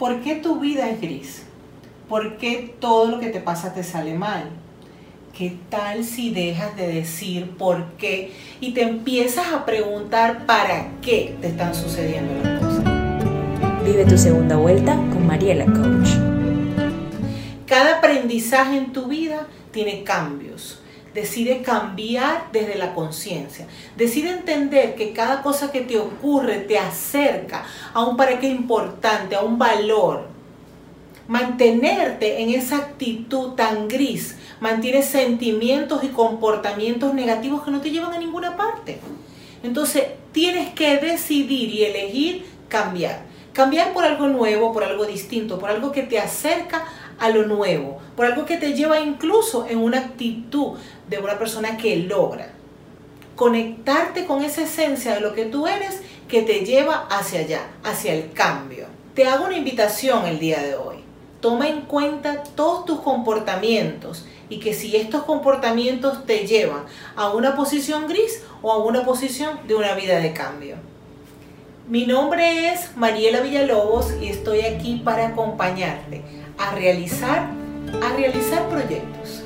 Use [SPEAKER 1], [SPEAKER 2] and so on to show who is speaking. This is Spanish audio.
[SPEAKER 1] ¿Por qué tu vida es gris? ¿Por qué todo lo que te pasa te sale mal? ¿Qué tal si dejas de decir por qué y te empiezas a preguntar para qué te están sucediendo las cosas?
[SPEAKER 2] Vive tu segunda vuelta con Mariela Coach.
[SPEAKER 1] Cada aprendizaje en tu vida tiene cambios. Decide cambiar desde la conciencia. Decide entender que cada cosa que te ocurre te acerca a un para qué importante, a un valor. Mantenerte en esa actitud tan gris mantiene sentimientos y comportamientos negativos que no te llevan a ninguna parte. Entonces tienes que decidir y elegir cambiar. Cambiar por algo nuevo, por algo distinto, por algo que te acerca a lo nuevo, por algo que te lleva incluso en una actitud de una persona que logra. Conectarte con esa esencia de lo que tú eres que te lleva hacia allá, hacia el cambio. Te hago una invitación el día de hoy. Toma en cuenta todos tus comportamientos y que si estos comportamientos te llevan a una posición gris o a una posición de una vida de cambio. Mi nombre es Mariela Villalobos y estoy aquí para acompañarte a realizar, a realizar proyectos.